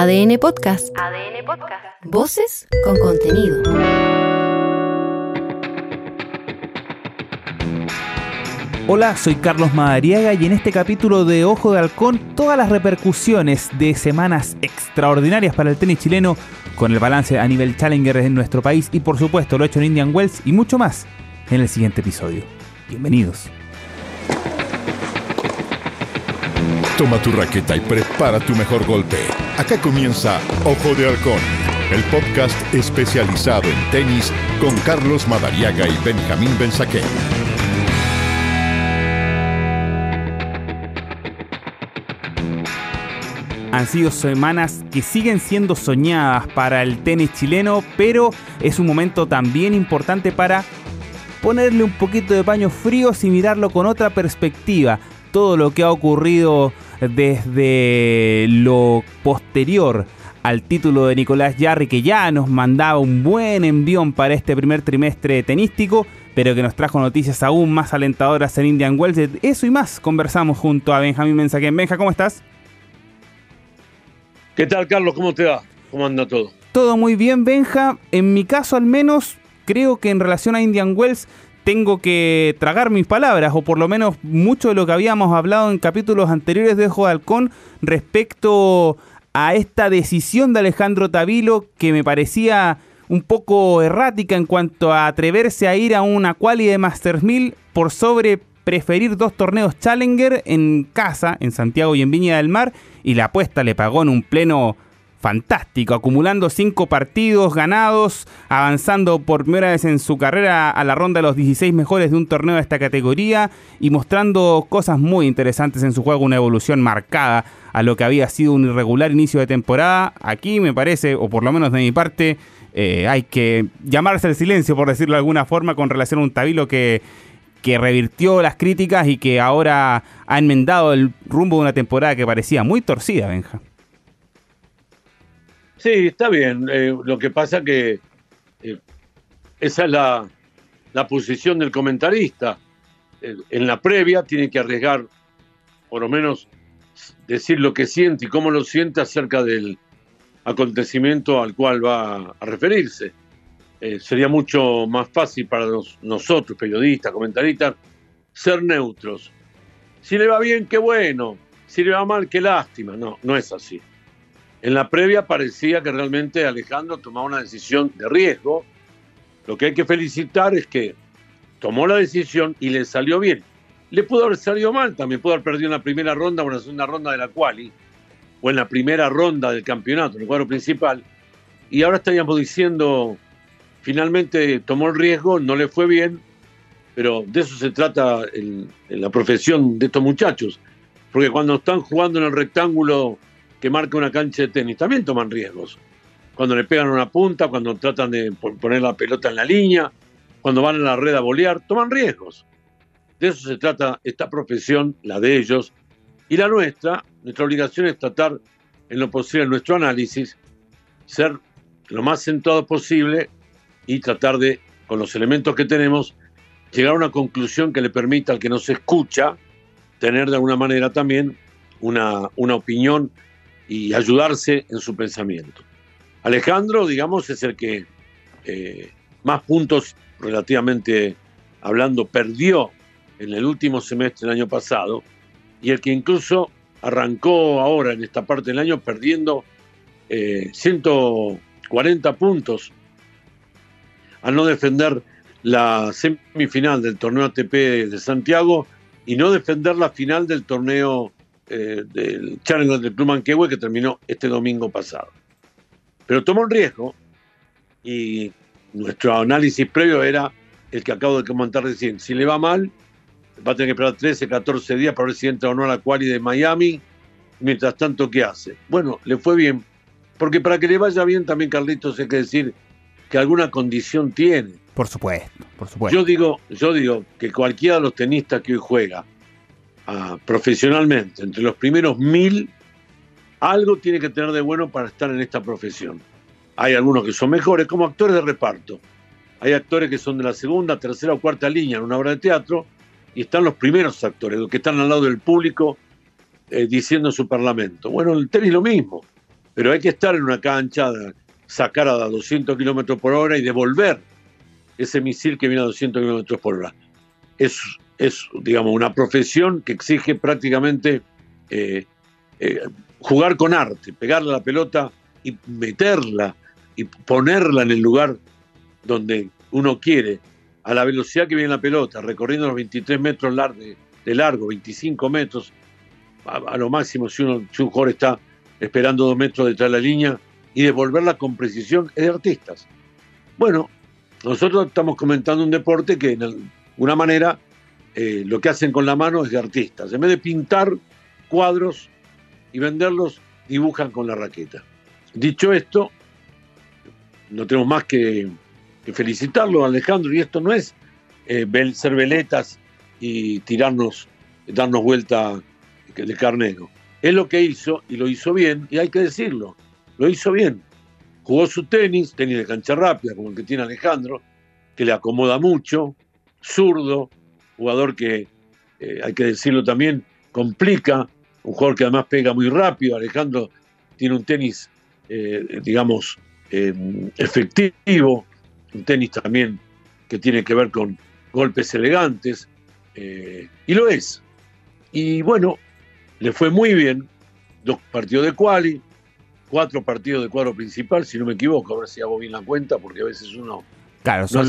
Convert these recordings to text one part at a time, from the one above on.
ADN Podcast. ADN Podcast. Voces con contenido. Hola, soy Carlos Madariaga y en este capítulo de Ojo de Halcón todas las repercusiones de semanas extraordinarias para el tenis chileno con el balance a nivel Challenger en nuestro país y por supuesto lo hecho en Indian Wells y mucho más en el siguiente episodio. Bienvenidos. Toma tu raqueta y prepara tu mejor golpe. Acá comienza Ojo de Halcón, el podcast especializado en tenis con Carlos Madariaga y Benjamín Benzaquén. Han sido semanas que siguen siendo soñadas para el tenis chileno, pero es un momento también importante para ponerle un poquito de paño frío y mirarlo con otra perspectiva. Todo lo que ha ocurrido desde lo posterior al título de Nicolás Yarri, que ya nos mandaba un buen envión para este primer trimestre tenístico, pero que nos trajo noticias aún más alentadoras en Indian Wells. Eso y más conversamos junto a Benjamín Mensaquén. Benja, ¿cómo estás? ¿Qué tal, Carlos? ¿Cómo te va? ¿Cómo anda todo? Todo muy bien, Benja. En mi caso, al menos, creo que en relación a Indian Wells tengo que tragar mis palabras, o por lo menos mucho de lo que habíamos hablado en capítulos anteriores de Ojo de Halcón respecto a esta decisión de Alejandro Tavilo que me parecía un poco errática en cuanto a atreverse a ir a una quali de Masters 1000 por sobre preferir dos torneos Challenger en casa, en Santiago y en Viña del Mar, y la apuesta le pagó en un pleno fantástico, acumulando cinco partidos ganados, avanzando por primera vez en su carrera a la ronda de los 16 mejores de un torneo de esta categoría y mostrando cosas muy interesantes en su juego, una evolución marcada a lo que había sido un irregular inicio de temporada. Aquí me parece, o por lo menos de mi parte, eh, hay que llamarse al silencio, por decirlo de alguna forma, con relación a un Tabilo que que revirtió las críticas y que ahora ha enmendado el rumbo de una temporada que parecía muy torcida, Benja. Sí, está bien. Eh, lo que pasa que eh, esa es la, posición del comentarista. Eh, en la previa tiene que arriesgar, por lo menos, decir lo que siente y cómo lo siente acerca del acontecimiento al cual va a referirse. sería mucho más fácil para nosotros, periodistas, comentaristas, ser neutros. Si le va bien, qué bueno. Si le va mal, qué lástima. No, no es así. En la previa parecía que realmente Alejandro tomaba una decisión de riesgo. Lo que hay que felicitar es que tomó la decisión y le salió bien. Le pudo haber salido mal, también pudo haber perdido la primera ronda o en la segunda ronda de la quali, o en la primera ronda del campeonato, en el cuadro principal. Y ahora estaríamos diciendo, finalmente tomó el riesgo, no le fue bien, pero de eso se trata la profesión de estos muchachos. Porque cuando están jugando en el rectángulo que marca una cancha de tenis, también toman riesgos. Cuando le pegan una punta, cuando tratan de poner la pelota en la línea, cuando van a la red a bolear, toman riesgos. De eso se trata esta profesión, la de ellos, y la nuestra. Nuestra obligación es tratar en lo posible en nuestro análisis, ser lo más centrado posible y tratar de, con los elementos que tenemos, llegar a una conclusión que le permita al que nos escucha tener de alguna manera también una, una opinión y ayudarse en su pensamiento. Alejandro, digamos, es el que eh, más puntos relativamente hablando perdió en el último semestre del año pasado y el que incluso arrancó ahora en esta parte del año perdiendo 140 eh, puntos al no defender la semifinal del torneo ATP de Santiago y no defender la final del torneo eh, del Challenger del Club Manquehue que terminó este domingo pasado. Pero tomó un riesgo y nuestro análisis previo era el que acabo de comentar recién. Si le va mal, va a tener que esperar 13, 14 días para ver si entra o no a la quali de Miami. Mientras tanto, ¿qué hace? Bueno, le fue bien. Porque para que le vaya bien también, Carlitos, hay que decir que alguna condición tiene. Por supuesto, por supuesto. Yo digo, yo digo que cualquiera de los tenistas que hoy juega profesionalmente, entre los primeros mil, algo tiene que tener de bueno para estar en esta profesión. Hay algunos que son mejores, como actores de reparto. Hay actores que son de la segunda, tercera o cuarta línea en una obra de teatro, y están los primeros actores, los que están al lado del público eh, diciendo su parlamento. Bueno, el tenis lo mismo. pero hay que estar en una cancha, sacar a 200 kilómetros por hora y devolver ese misil que viene a 200 kilómetros por hora. Es, es, digamos, una profesión que exige prácticamente eh, eh, jugar con arte, pegarle la pelota y meterla y ponerla en el lugar donde uno quiere, a la velocidad que viene la pelota, recorriendo los 23 metros de, largo, 25 metros, a, lo máximo si, uno, un jugador está esperando dos metros detrás de la línea y devolverla con precisión, es de artistas. Bueno, nosotros estamos comentando un deporte que de alguna manera eh, lo que hacen con la mano es de artistas. En vez de pintar cuadros y venderlos, dibujan con la raqueta. Dicho esto, no tenemos más que, felicitarlo, Alejandro, y esto no es eh, ser veletas y tirarnos, darnos vuelta de carnero. Es lo que hizo y lo hizo bien, y hay que decirlo, lo hizo bien. Jugó su tenis, tenis de cancha rápida, como el que tiene Alejandro, que le acomoda mucho, zurdo, jugador que, eh, hay que decirlo también, complica, un jugador que además pega muy rápido. Alejandro tiene un tenis, eh, digamos, eh, efectivo, un tenis también que tiene que ver con golpes elegantes, y lo es. Y bueno, le fue muy bien, dos partidos de quali, cuatro partidos de cuadro principal, si no me equivoco, a ver si hago bien la cuenta, porque a veces uno Claro, son,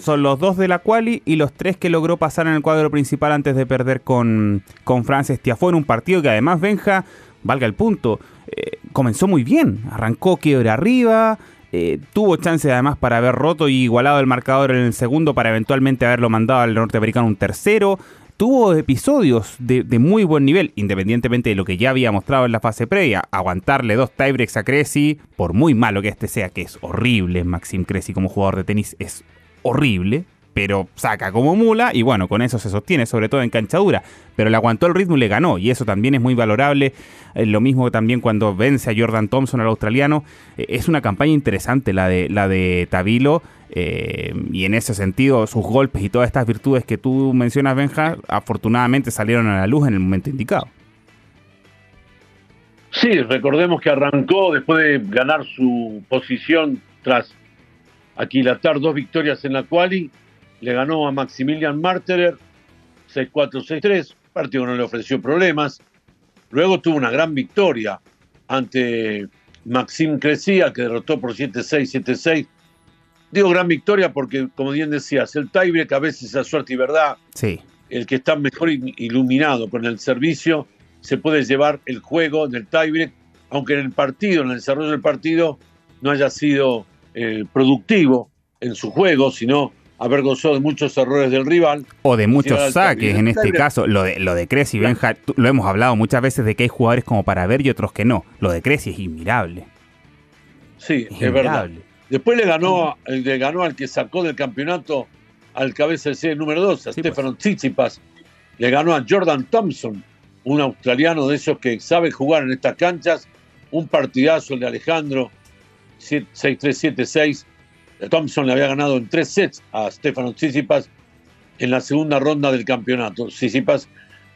son, los dos de la quali y los tres que logró pasar en el cuadro principal antes de perder con, con Frances Tiafó en un partido que además Benja, valga el punto, eh, comenzó muy bien, arrancó quiebra arriba, eh, tuvo chance además para haber roto y igualado el marcador en el segundo para eventualmente haberlo mandado al norteamericano un tercero tuvo episodios de, muy buen nivel, independientemente de lo que ya había mostrado en la fase previa. Aguantarle dos tiebreaks a Cressy, por muy malo que este sea, que es horrible, Maxim Cressy como jugador de tenis es horrible pero saca como mula y bueno, con eso se sostiene, sobre todo en canchadura. Pero le aguantó el ritmo y le ganó, y eso también es muy valorable. Eh, lo mismo también cuando vence a Jordan Thompson, al australiano. Eh, es una campaña interesante la de, la de Tabilo, eh, y en ese sentido, sus golpes y todas estas virtudes que tú mencionas, Benja, afortunadamente salieron a la luz en el momento indicado. Sí, recordemos que arrancó después de ganar su posición tras aquilatar dos victorias en la quali le ganó a Maximilian Marterer 6-4-6-3, partido no le ofreció problemas. Luego tuvo una gran victoria ante Maxim Crecía, que derrotó por 7-6, 7-6. Digo gran victoria porque, como bien decías, el tiebreak a veces es suerte y verdad. Sí. El que está mejor iluminado con el servicio se puede llevar el juego del tiebreak, aunque en el partido, en el desarrollo del partido, no haya sido eh, productivo en su juego, sino haber gozado de muchos errores del rival. O de muchos saques, en este caso. Lo de, lo de Cresci, Benja, lo hemos hablado muchas veces de que hay jugadores como para ver y otros que no. Lo de Cresci es inmirable. Sí, es, verdad. Después le ganó, le ganó al que sacó del campeonato al cabeza de serie número 2, a Stefano pues. Tsitsipas. Le ganó a Jordan Thompson, un australiano de esos que sabe jugar en estas canchas. Un partidazo el de Alejandro, 6-3-7-6 Thompson le había ganado en tres sets a Stefano Tsitsipas en la segunda ronda del campeonato. Tsitsipas,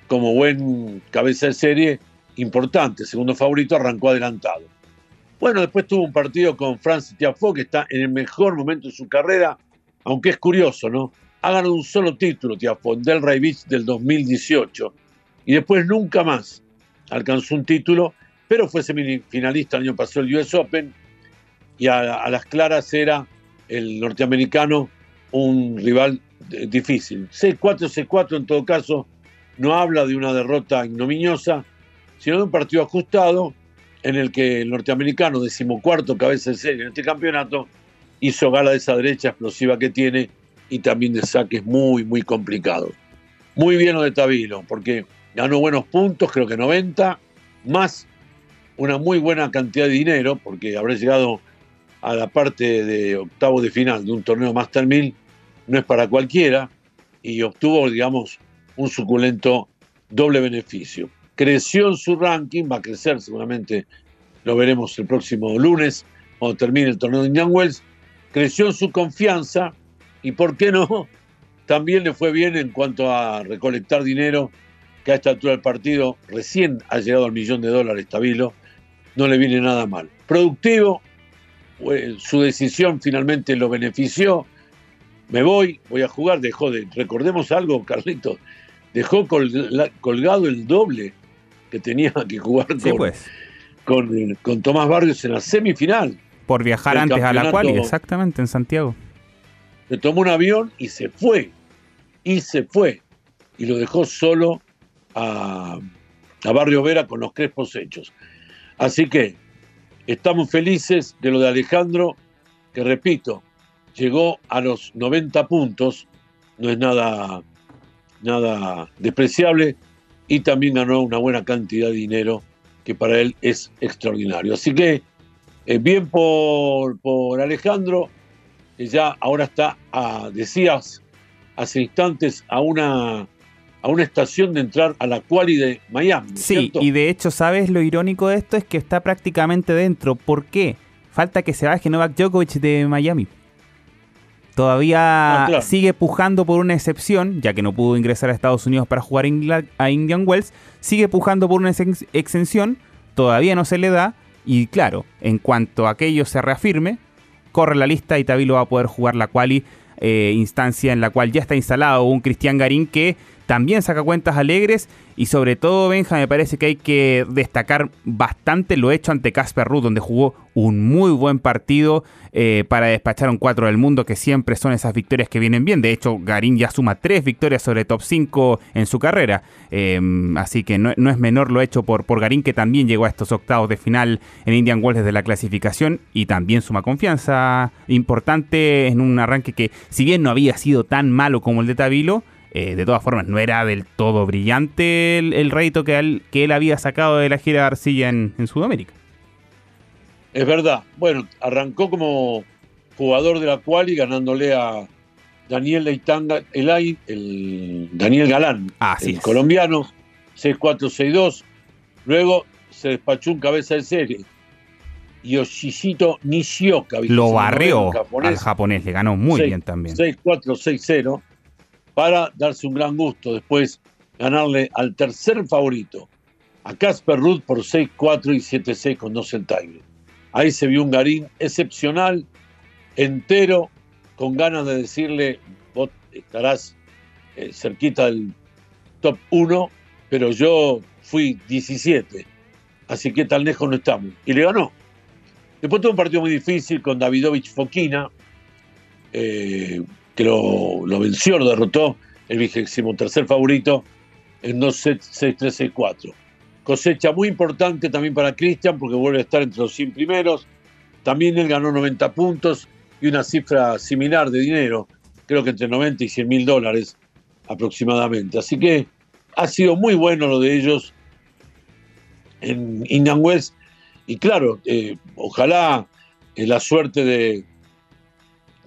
como buen cabeza de serie, importante, segundo favorito, arrancó adelantado. Bueno, después tuvo un partido con Francis Tiafoe, que está en el mejor momento de su carrera, aunque es curioso, ¿no? Ha ganado un solo título Tiafoe, del Ray Beach del 2018, y después nunca más alcanzó un título, pero fue semifinalista el año pasado el US Open, y a las claras era el norteamericano un rival difícil. 6-4, 6-4 en todo caso no habla de una derrota ignominiosa, sino de un partido ajustado en el que el norteamericano, decimocuarto cabeza de serie en este campeonato, hizo gala de esa derecha explosiva que tiene y también de saques muy, muy complicados. Muy bien lo de Tabilo, porque ganó buenos puntos, creo que 90, más una muy buena cantidad de dinero, porque habrá llegado a la parte de octavo de final de un torneo Master 1000 no es para cualquiera y obtuvo, digamos, un suculento doble beneficio. Creció en su ranking, va a crecer seguramente, lo veremos el próximo lunes cuando termine el torneo de Indian Wells. Creció en su confianza y, ¿por qué no? También le fue bien en cuanto a recolectar dinero, que a esta altura del partido recién ha llegado al millón de dólares Tabilo no le viene nada mal. Productivo, su decisión finalmente lo benefició. Me voy, voy a jugar, dejó de. Recordemos algo, Carlito, dejó colgado el doble que tenía que jugar con, pues. con, con, Tomás Barrios en la semifinal. Por viajar antes a la cual, exactamente, en Santiago. Se tomó un avión y se fue. Y se fue. Y lo dejó solo a, a Barrio Vera con los crespos hechos. Así que estamos felices de lo de Alejandro, que repito, llegó a los 90 puntos, no es nada, nada despreciable, y también ganó una buena cantidad de dinero que para él es extraordinario. Así que eh, bien por, por Alejandro, que ya ahora está, a, decías hace instantes, a una a una estación de entrar a la quali de Miami. Sí, y de hecho, ¿sabes lo irónico de esto? Es que está prácticamente dentro. ¿Por qué? Falta que se baje Novak Djokovic de Miami. Todavía ah, sigue pujando por una excepción, ya que no pudo ingresar a Estados Unidos para jugar a Indian Wells. Sigue pujando por una exención, todavía no se le da. Y claro, en cuanto aquello se reafirme, corre la lista y Tabilo va a poder jugar la quali, eh, instancia en la cual ya está instalado un Cristian Garín que también saca cuentas alegres y sobre todo, Benja, me parece que hay que destacar bastante lo hecho ante Casper Ruud, donde jugó un muy buen partido eh, para despachar un 4 del mundo, que siempre son esas victorias que vienen bien. De hecho, Garín ya suma tres victorias sobre top 5 en su carrera. Em, así que no, es menor lo hecho por, por Garín, que también llegó a estos octavos de final en Indian Wells desde la clasificación y también suma confianza importante en un arranque que, si bien no había sido tan malo como el de Tabilo, eh, de todas formas, no era del todo brillante el, el rédito que él, que él había sacado de la gira de Arcilla en, Sudamérica. Es verdad. Bueno, arrancó como jugador de la quali ganándole a Daniel Leitanga, el, el Daniel Galán, el colombiano, 6-4-6-2. Luego se despachó un cabeza de serie. Yoshishito Nishioka. Lo barrió al japonés, le ganó muy bien también. 6-4-6-0 para darse un gran gusto después ganarle al tercer favorito, a Casper Ruth por 6-4 y 7-6 con 2 el Ahí se vio un Garín excepcional, entero, con ganas de decirle, vos estarás eh, cerquita del top 1, pero yo fui 17, así que tan lejos no estamos. Y le ganó. Después tuvo un partido muy difícil con Davidovich Fokina, eh, que lo, venció, lo derrotó el vigésimo tercer favorito en 2 sets 6-3-6-4. Cosecha muy importante también para Cristian porque vuelve a estar entre los 100 primeros. También él ganó 90 puntos y una cifra similar de dinero, creo que entre 90 y 100 mil dólares aproximadamente. Así que ha sido muy bueno lo de ellos en Indian West. Y claro, eh, ojalá eh, la suerte de,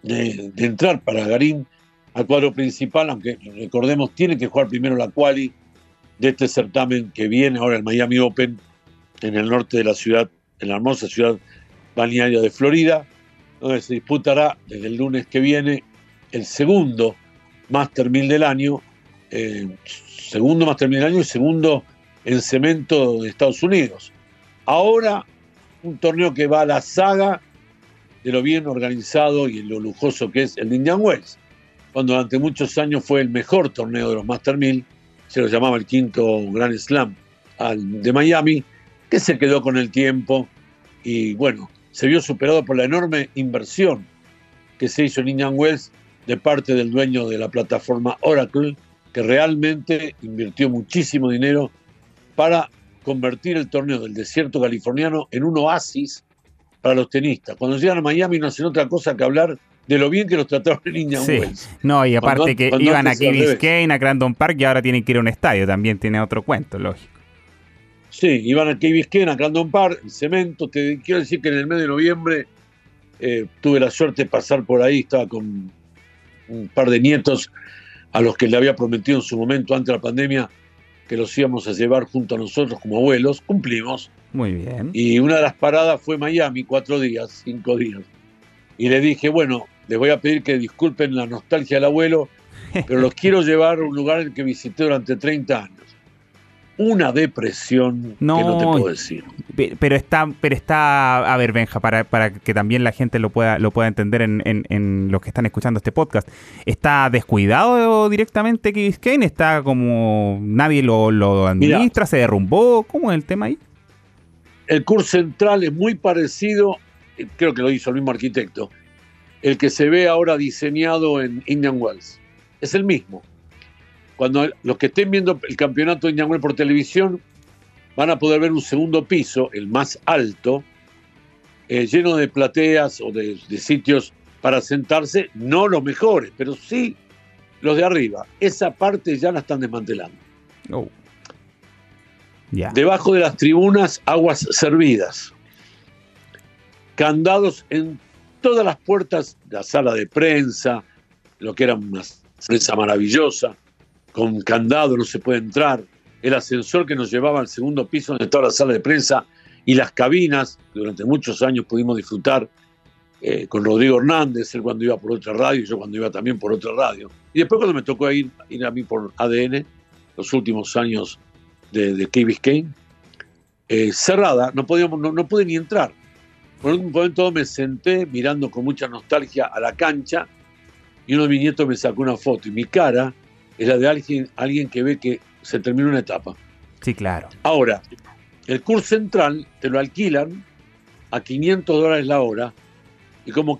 de, entrar para Garín al cuadro principal, aunque recordemos, tiene que jugar primero la quali de este certamen que viene ahora el Miami Open en el norte de la ciudad, en la hermosa ciudad balnearia de Florida, donde se disputará desde el lunes que viene el segundo Master 1000 del año, eh, segundo Master 1000 del año y segundo en cemento de Estados Unidos. Ahora un torneo que va a la saga de lo bien organizado y lo lujoso que es el Indian Wells, cuando durante muchos años fue el mejor torneo de los Master 1000, se lo llamaba el quinto Grand Slam de Miami, que se quedó con el tiempo y bueno, se vio superado por la enorme inversión que se hizo en Indian Wells de parte del dueño de la plataforma Oracle, que realmente invirtió muchísimo dinero para convertir el torneo del desierto californiano en un oasis para los tenistas. Cuando llegan a Miami no hacen otra cosa que hablar de lo bien que los trataron en Indian Wells. No, y aparte que iban a Key Biscayne, a Crandon Park y ahora tienen que ir a un estadio, también tiene otro cuento, lógico. Sí, iban a Key Biscayne, a Crandon Park, cemento. Te quiero decir que en el mes de noviembre eh, tuve la suerte de pasar por ahí, estaba con un par de nietos a los que le había prometido en su momento antes de la pandemia que los íbamos a llevar junto a nosotros como abuelos. Cumplimos. Muy bien. Y una de las paradas fue Miami, cuatro días, cinco días. Y le dije, bueno, les voy a pedir que disculpen la nostalgia del abuelo, pero los quiero llevar a un lugar en que visité durante 30 años. una depresión no, que no te puedo decir. Pero está, pero está, a ver, Benja, para, para que también la gente lo pueda, lo pueda entender en, en, los que están escuchando este podcast. ¿Está descuidado directamente Biscayne? ¿Está como nadie lo, lo administra? ¿Se derrumbó? ¿Cómo es el tema ahí? El curso central es muy parecido, creo que lo hizo el mismo arquitecto, el que se ve ahora diseñado en Indian Wells. Es el mismo cuando los que estén viendo el campeonato de Indian por televisión van a poder ver un segundo piso, el más alto, eh, lleno de plateas o de, sitios para sentarse, no los mejores, pero sí los de arriba. Esa parte ya la están desmantelando. Debajo de las tribunas, aguas servidas. Candados en todas las puertas, la sala de prensa, lo que era una prensa maravillosa con candado, no se puede entrar, el ascensor que nos llevaba al segundo piso donde estaba la sala de prensa y las cabinas, durante muchos años pudimos disfrutar eh, con Rodrigo Hernández, él cuando iba por otra radio y yo cuando iba también por otra radio. Y después cuando me tocó ir, ir a mí por ADN, los últimos años de, de Key Biscayne, eh, cerrada, no, podíamos, no, no pude ni entrar. Por un momento me senté mirando con mucha nostalgia a la cancha y uno de mis nietos me sacó una foto y mi cara es la de alguien, alguien que ve que se terminó una etapa. Sí, claro. Ahora, el curso central te lo alquilan a 500 dólares la hora y como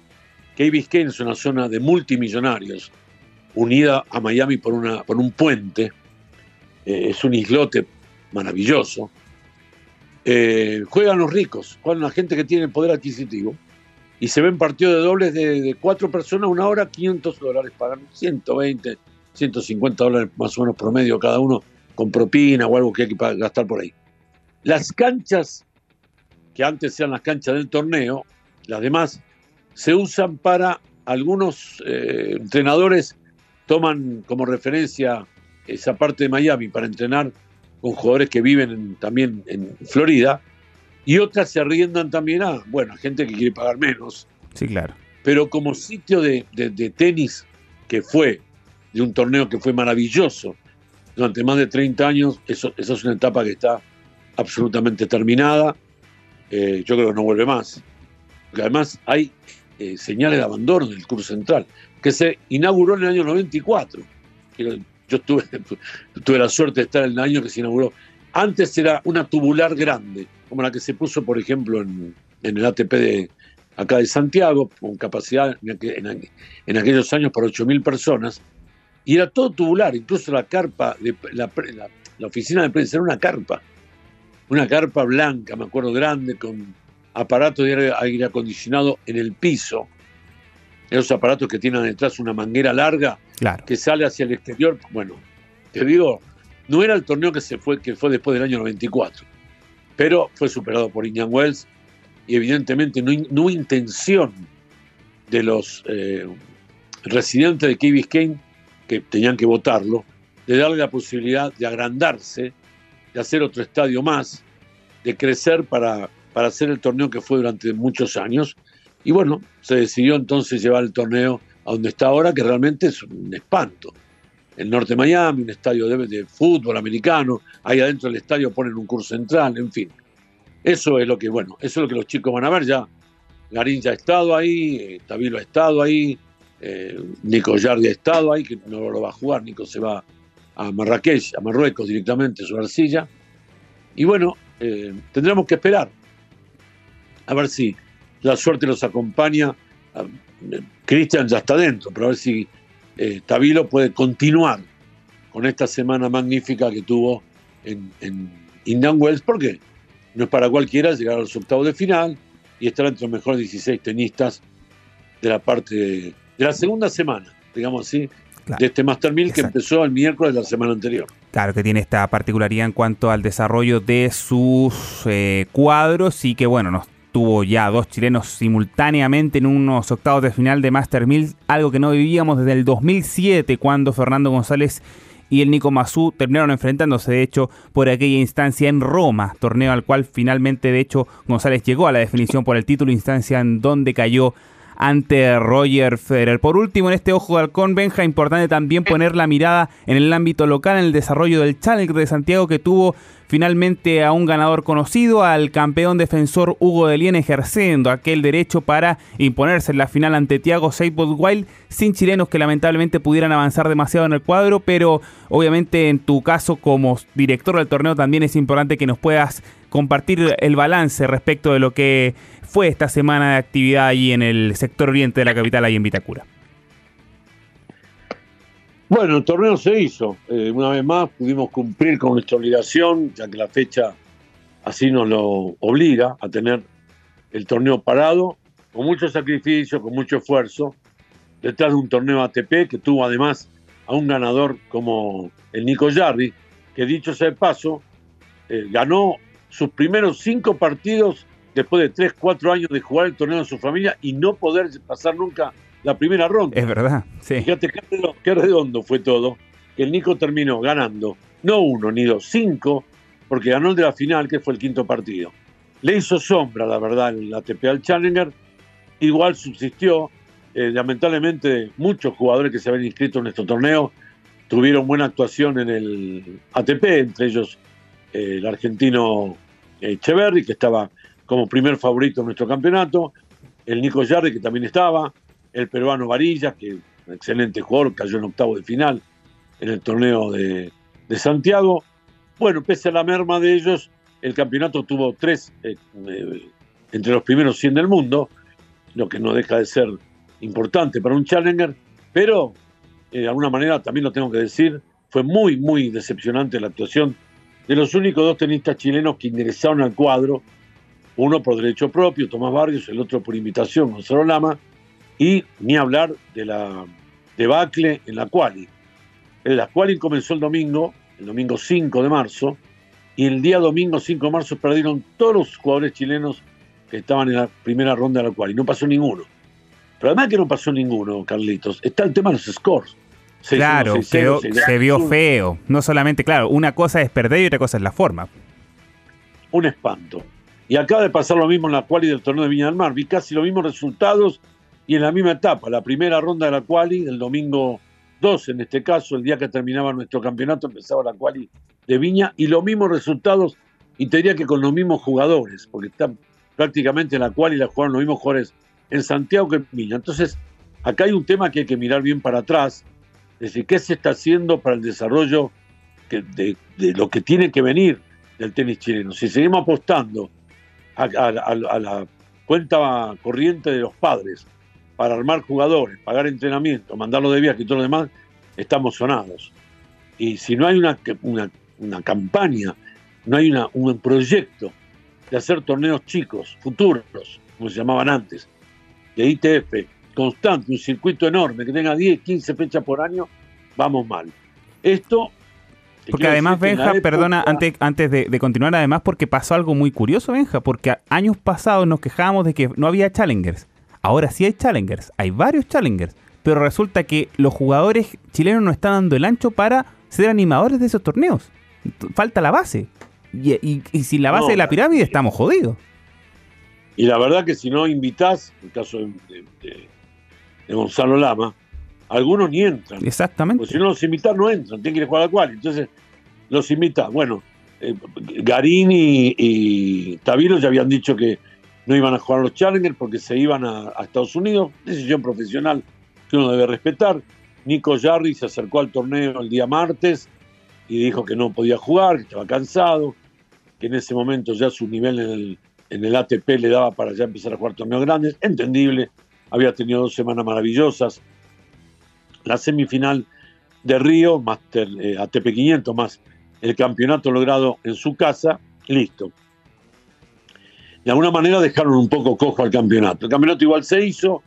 Key Biscayne es una zona de multimillonarios unida a Miami por, una, por un puente, eh, es un islote maravilloso, eh, juegan los ricos, juegan la gente que tiene poder adquisitivo y se ven partidos de dobles de, cuatro personas una hora, 500 dólares, pagan 120, 150 dólares más o menos promedio cada uno con propina o algo que hay que gastar por ahí. Las canchas, que antes eran las canchas del torneo, las demás, se usan para algunos eh, entrenadores, toman como referencia esa parte de Miami para entrenar con jugadores que viven también en Florida, y otras se arriendan también a, bueno, gente que quiere pagar menos. Sí, claro. Pero como sitio de, de tenis que fue de un torneo que fue maravilloso durante más de 30 años. Eso, esa es una etapa que está absolutamente terminada. Eh, yo creo que no vuelve más. Porque además hay eh, señales de abandono del curso central, que se inauguró en el año 94. Yo tuve, la suerte de estar en el año que se inauguró. Antes era una tubular grande, como la que se puso, por ejemplo, en, el ATP de acá de Santiago, con capacidad en, en aquellos años para 8.000 personas y era todo tubular, incluso la carpa, de, la, oficina de prensa era una carpa, una carpa blanca, me acuerdo, grande, con aparato de aire acondicionado en el piso. Esos aparatos que tienen detrás una manguera larga que sale hacia el exterior. Bueno, te digo, no era el torneo que se fue, que fue después del año 94, pero fue superado por Indian Wells y evidentemente no, hubo intención de los eh, residentes de Key Biscayne que tenían que votarlo, de darle la posibilidad de agrandarse, de hacer otro estadio más, de crecer para, para hacer el torneo que fue durante muchos años. Y bueno, se decidió entonces llevar el torneo a donde está ahora, que realmente es un espanto. El norte de Miami, un estadio de, fútbol americano, ahí adentro del estadio ponen un curso central, en fin. Eso es lo que, bueno, eso es lo que los chicos van a ver ya. Garín ya ha estado ahí, eh, Tabilo ha estado ahí, eh, Nico Yardi ha estado ahí, que no lo va a jugar, Nico se va a Marrakech, a Marruecos directamente, su arcilla. Y bueno, eh, tendremos que esperar a ver si la suerte los acompaña. Ah, Cristian ya está dentro, pero a ver si eh, Tabilo puede continuar con esta semana magnífica que tuvo en, en Indian Wells, porque no es para cualquiera llegar a los octavos de final y estar entre los mejores 16 tenistas de la parte de, de la segunda semana, digamos así, de este Master 1000 que empezó el miércoles de la semana anterior. Claro, que tiene esta particularidad en cuanto al desarrollo de sus eh, cuadros y que, bueno, nos tuvo ya dos chilenos simultáneamente en unos octavos de final de Master 1000, algo que no vivíamos desde el 2007 cuando Fernando González y el Nico Mazú terminaron enfrentándose de hecho por aquella instancia en Roma, torneo al cual finalmente de hecho González llegó a la definición por el título, instancia en donde cayó ante Roger Federer. Por último, en este ojo de halcón, Benja, importante también poner la mirada en el ámbito local, en el desarrollo del Challenger de Santiago que tuvo finalmente a un ganador conocido, al campeón defensor Hugo de Lien ejerciendo aquel derecho para imponerse en la final ante Thiago Seibold Wild, sin chilenos que lamentablemente pudieran avanzar demasiado en el cuadro, pero obviamente en tu caso como director del torneo también es importante que nos puedas compartir el balance respecto de lo que fue esta semana de actividad allí en el sector oriente de la capital, ahí en Vitacura. Bueno, el torneo se hizo. Eh, una vez más pudimos cumplir con nuestra obligación, ya que la fecha así nos lo obliga a tener el torneo parado, con mucho sacrificio, con mucho esfuerzo, detrás de un torneo ATP que tuvo además a un ganador como el Nico Jarry, que dicho sea de paso, eh, ganó sus primeros cinco partidos después de tres, cuatro años de jugar el torneo de su familia y no poder pasar nunca la primera ronda. Es verdad, sí. Fíjate qué redondo, fue todo, que el Nico terminó ganando, no uno ni dos, cinco, porque ganó el de la final, que fue el quinto partido. Le hizo sombra, la verdad, el ATP al Challenger, igual subsistió. Eh, lamentablemente, muchos jugadores que se habían inscrito en este torneo tuvieron buena actuación en el ATP, entre ellos eh, el argentino Echeverry, que estaba como primer favorito en nuestro campeonato, el Nico Yarri, que también estaba, el peruano Varillas, que un excelente jugador, cayó en octavo de final en el torneo de, Santiago. Bueno, pese a la merma de ellos, el campeonato tuvo tres eh, eh, entre los primeros 100 del mundo, lo que no deja de ser importante para un Challenger, pero eh, de alguna manera también lo tengo que decir, fue muy, muy decepcionante la actuación de los únicos dos tenistas chilenos que ingresaron al cuadro, uno por derecho propio, Tomás Barrios, el otro por invitación, Gonzalo Lama, y ni hablar de la debacle en la quali. La quali comenzó el domingo, el domingo 5 de marzo, y el día domingo 5 de marzo perdieron todos los jugadores chilenos que estaban en la primera ronda de la quali. No pasó ninguno. Pero además que no pasó ninguno, Carlitos, está el tema de los scores. claro, se vio feo. No solamente, claro, una cosa es perder y otra cosa es la forma. Un espanto. Y acaba de pasar lo mismo en la quali del torneo de Viña del Mar. Vi casi los mismos resultados y en la misma etapa, la primera ronda de la quali, del domingo 2 en este caso, el día que terminaba nuestro campeonato, empezaba la quali de Viña y los mismos resultados, y te diría que con los mismos jugadores, porque están prácticamente en la quali la jugaron los mismos jugadores en Santiago que en Viña. Entonces, acá hay un tema que hay que mirar bien para atrás, es decir, qué se está haciendo para el desarrollo de, lo que tiene que venir del tenis chileno. Si seguimos apostando a la cuenta corriente de los padres, para armar jugadores, pagar entrenamiento, mandarlo de viaje y todo lo demás, estamos sonados. Y si no hay una, una, campaña, no hay una, un proyecto de hacer torneos chicos, futuros, como se llamaban antes, de ITF, constante, un circuito enorme, que tenga 10, 15 fechas por año, vamos mal. Esto... Porque además, Benja, perdona, antes, antes de, de, continuar, además, porque pasó algo muy curioso, Benja, porque años pasados nos quejábamos de que no había challengers. Ahora sí hay challengers, hay varios challengers, pero resulta que los jugadores chilenos no están dando el ancho para ser animadores de esos torneos. Falta la base. Y, sin la base de la pirámide estamos jodidos. Y la verdad que si no invitas, en el caso de, Gonzalo Lama, algunos ni entran. Exactamente. Porque si no los invitas, no entran, tienen que jugar a cual. Entonces, los invitas. Bueno, eh, Garini y, y ya habían dicho que no iban a jugar los Challengers porque se iban a, Estados Unidos, decisión profesional que uno debe respetar. Nico Jarry se acercó al torneo el día martes y dijo que no podía jugar, que estaba cansado, que en ese momento ya su nivel en el, ATP le daba para ya empezar a jugar torneos grandes, entendible, había tenido dos semanas maravillosas. La semifinal de Río, más eh, ATP 500, más el campeonato logrado en su casa, listo de alguna manera dejaron un poco cojo al campeonato. El campeonato igual se hizo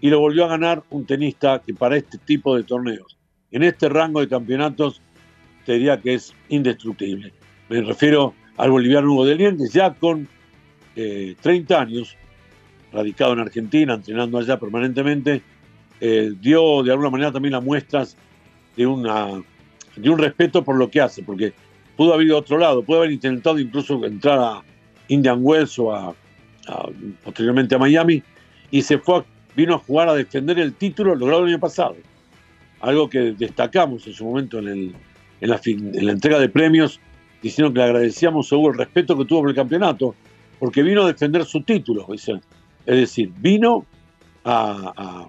y lo volvió a ganar un tenista que para este tipo de torneos, en este rango de campeonatos, te diría que es indestructible. Me refiero al boliviano Hugo de ya con 30 eh, años, radicado en Argentina, entrenando allá permanentemente, eh, dio de alguna manera también las muestras de, una, de un respeto por lo que hace, porque pudo haber ido a otro lado, pudo haber intentado incluso entrar a Indian Wells o a, posteriormente a Miami, y se fue vino a jugar a defender el título logrado el año pasado. Algo que destacamos en su momento en, el, en, la, en la entrega de premios, diciendo que le agradecíamos el respeto que tuvo por el campeonato, porque vino a defender su título. Es decir, vino a,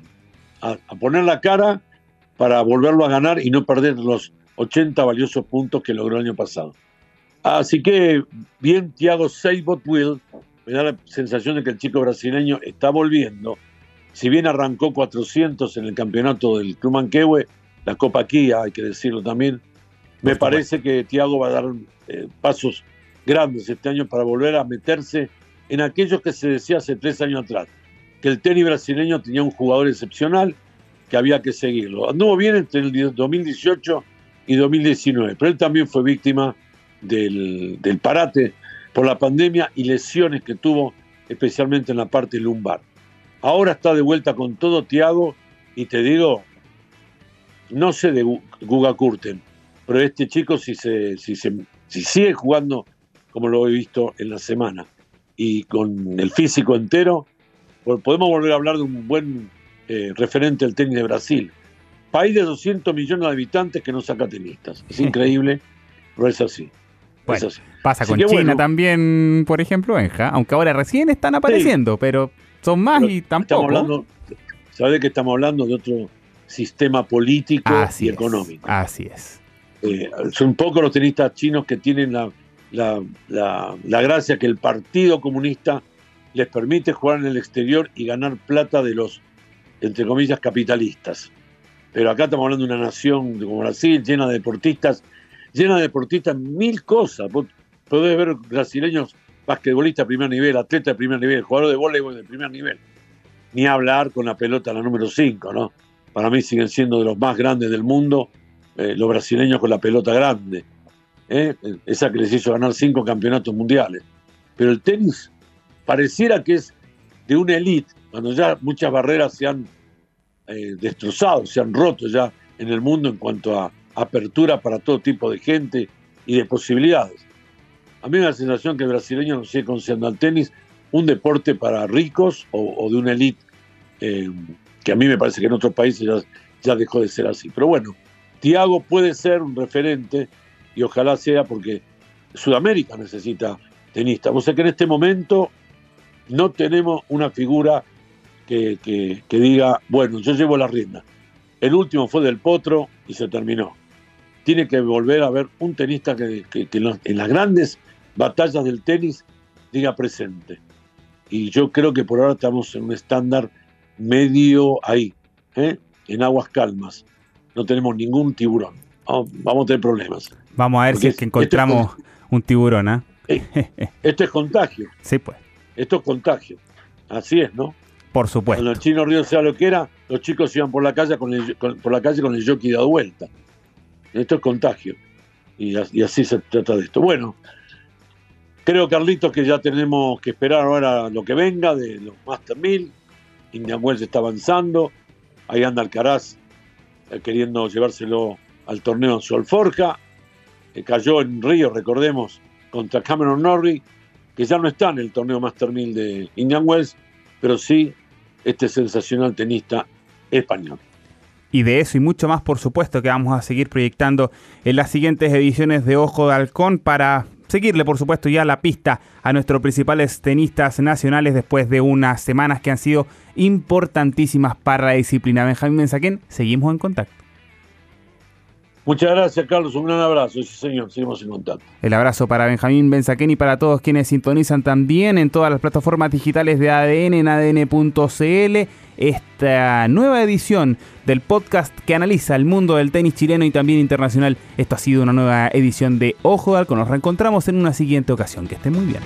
a, a poner la cara para volverlo a ganar y no perder los 80 valiosos puntos que logró el año pasado. Así que bien Thiago Seibot Will, me da la sensación de que el chico brasileño está volviendo. Si bien arrancó 400 en el campeonato del Club Manquehue, la Copa Kia, hay que decirlo también, me parece que Thiago va a dar eh, pasos grandes este año para volver a meterse en aquellos que se decía hace tres años atrás, que el tenis brasileño tenía un jugador excepcional que había que seguirlo. Anduvo bien entre el 2018 y 2019, pero él también fue víctima del, del parate por la pandemia y lesiones que tuvo, especialmente en la parte lumbar. Ahora está de vuelta con todo Tiago y te digo, no sé de Guga Kurten, pero este chico si, se, si, se, si sigue jugando como lo he visto en la semana y con el físico entero, podemos volver a hablar de un buen eh, referente del tenis de Brasil. País de 200 millones de habitantes que no saca tenistas. Es increíble, pero es así. Pasa con China también, por ejemplo, Benja, aunque ahora recién están apareciendo, pero son más y tampoco. Estamos hablando, ¿Sabe que estamos hablando de otro sistema político y económico? así es. Eh, son pocos los tenistas chinos que tienen la, la, la, gracia que el Partido Comunista les permite jugar en el exterior y ganar plata de los, entre comillas, capitalistas. Pero acá estamos hablando de una nación como Brasil, llena de deportistas, llena de deportistas, mil cosas. podés ver brasileños, basquetbolistas de primer nivel, atletas de primer nivel, jugadores de voleibol de primer nivel. Ni hablar con la pelota la número 5, ¿no? Para mí siguen siendo de los más grandes del mundo eh, los brasileños con la pelota grande. ¿eh? Esa que les hizo ganar cinco campeonatos mundiales. Pero el tenis pareciera que es de una élite, cuando ya muchas barreras se han eh, destrozado, se han roto ya en el mundo en cuanto a apertura para todo tipo de gente y de posibilidades. A mí me da la sensación que el brasileño no sigue considerando al tenis un deporte para ricos o, de una élite eh, que a mí me parece que en otros países ya, dejó de ser así. Pero bueno, Tiago puede ser un referente y ojalá sea porque Sudamérica necesita tenistas. O sea que en este momento no tenemos una figura que, diga, bueno, yo llevo la rienda. El último fue del Potro y se terminó. Tiene que volver a haber un tenista que, en, las grandes batallas del tenis diga presente. Y yo creo que por ahora estamos en un estándar medio ahí, ¿eh? en aguas calmas. No tenemos ningún tiburón. Vamos, a tener problemas. Vamos a ver si es que encontramos un tiburón, ¿ah? Esto es contagio. Sí, pues. Esto es contagio. Así es, ¿no? Por supuesto. Cuando el chino río sea lo que era, los chicos iban por la calle con el, por la calle con el jockey dado vuelta. Esto es contagio. Y, así se trata de esto. Bueno, creo, Carlitos, que ya tenemos que esperar ahora lo que venga de los Master 1000. Indian Wells está avanzando. Ahí anda Alcaraz eh, queriendo llevárselo al torneo en su alforja. que cayó en Río, recordemos, contra Cameron Norrie, que ya no está en el torneo Master 1000 de Indian Wells pero sí este sensacional tenista español. Y de eso y mucho más, por supuesto, que vamos a seguir proyectando en las siguientes ediciones de Ojo de Halcón para seguirle, por supuesto, ya la pista a nuestros principales tenistas nacionales después de unas semanas que han sido importantísimas para la disciplina. Benjamín Mensaquén, seguimos en contacto. Muchas gracias, Carlos. Un gran abrazo. Sí, señor. Seguimos en contacto. El abrazo para Benjamín Benzaquén y para todos quienes sintonizan también en todas las plataformas digitales de ADN en ADN.cl. Esta nueva edición del podcast que analiza el mundo del tenis chileno y también internacional. Esto ha sido una nueva edición de Ojo de Alco. Nos reencontramos en una siguiente ocasión. Que estén muy bien.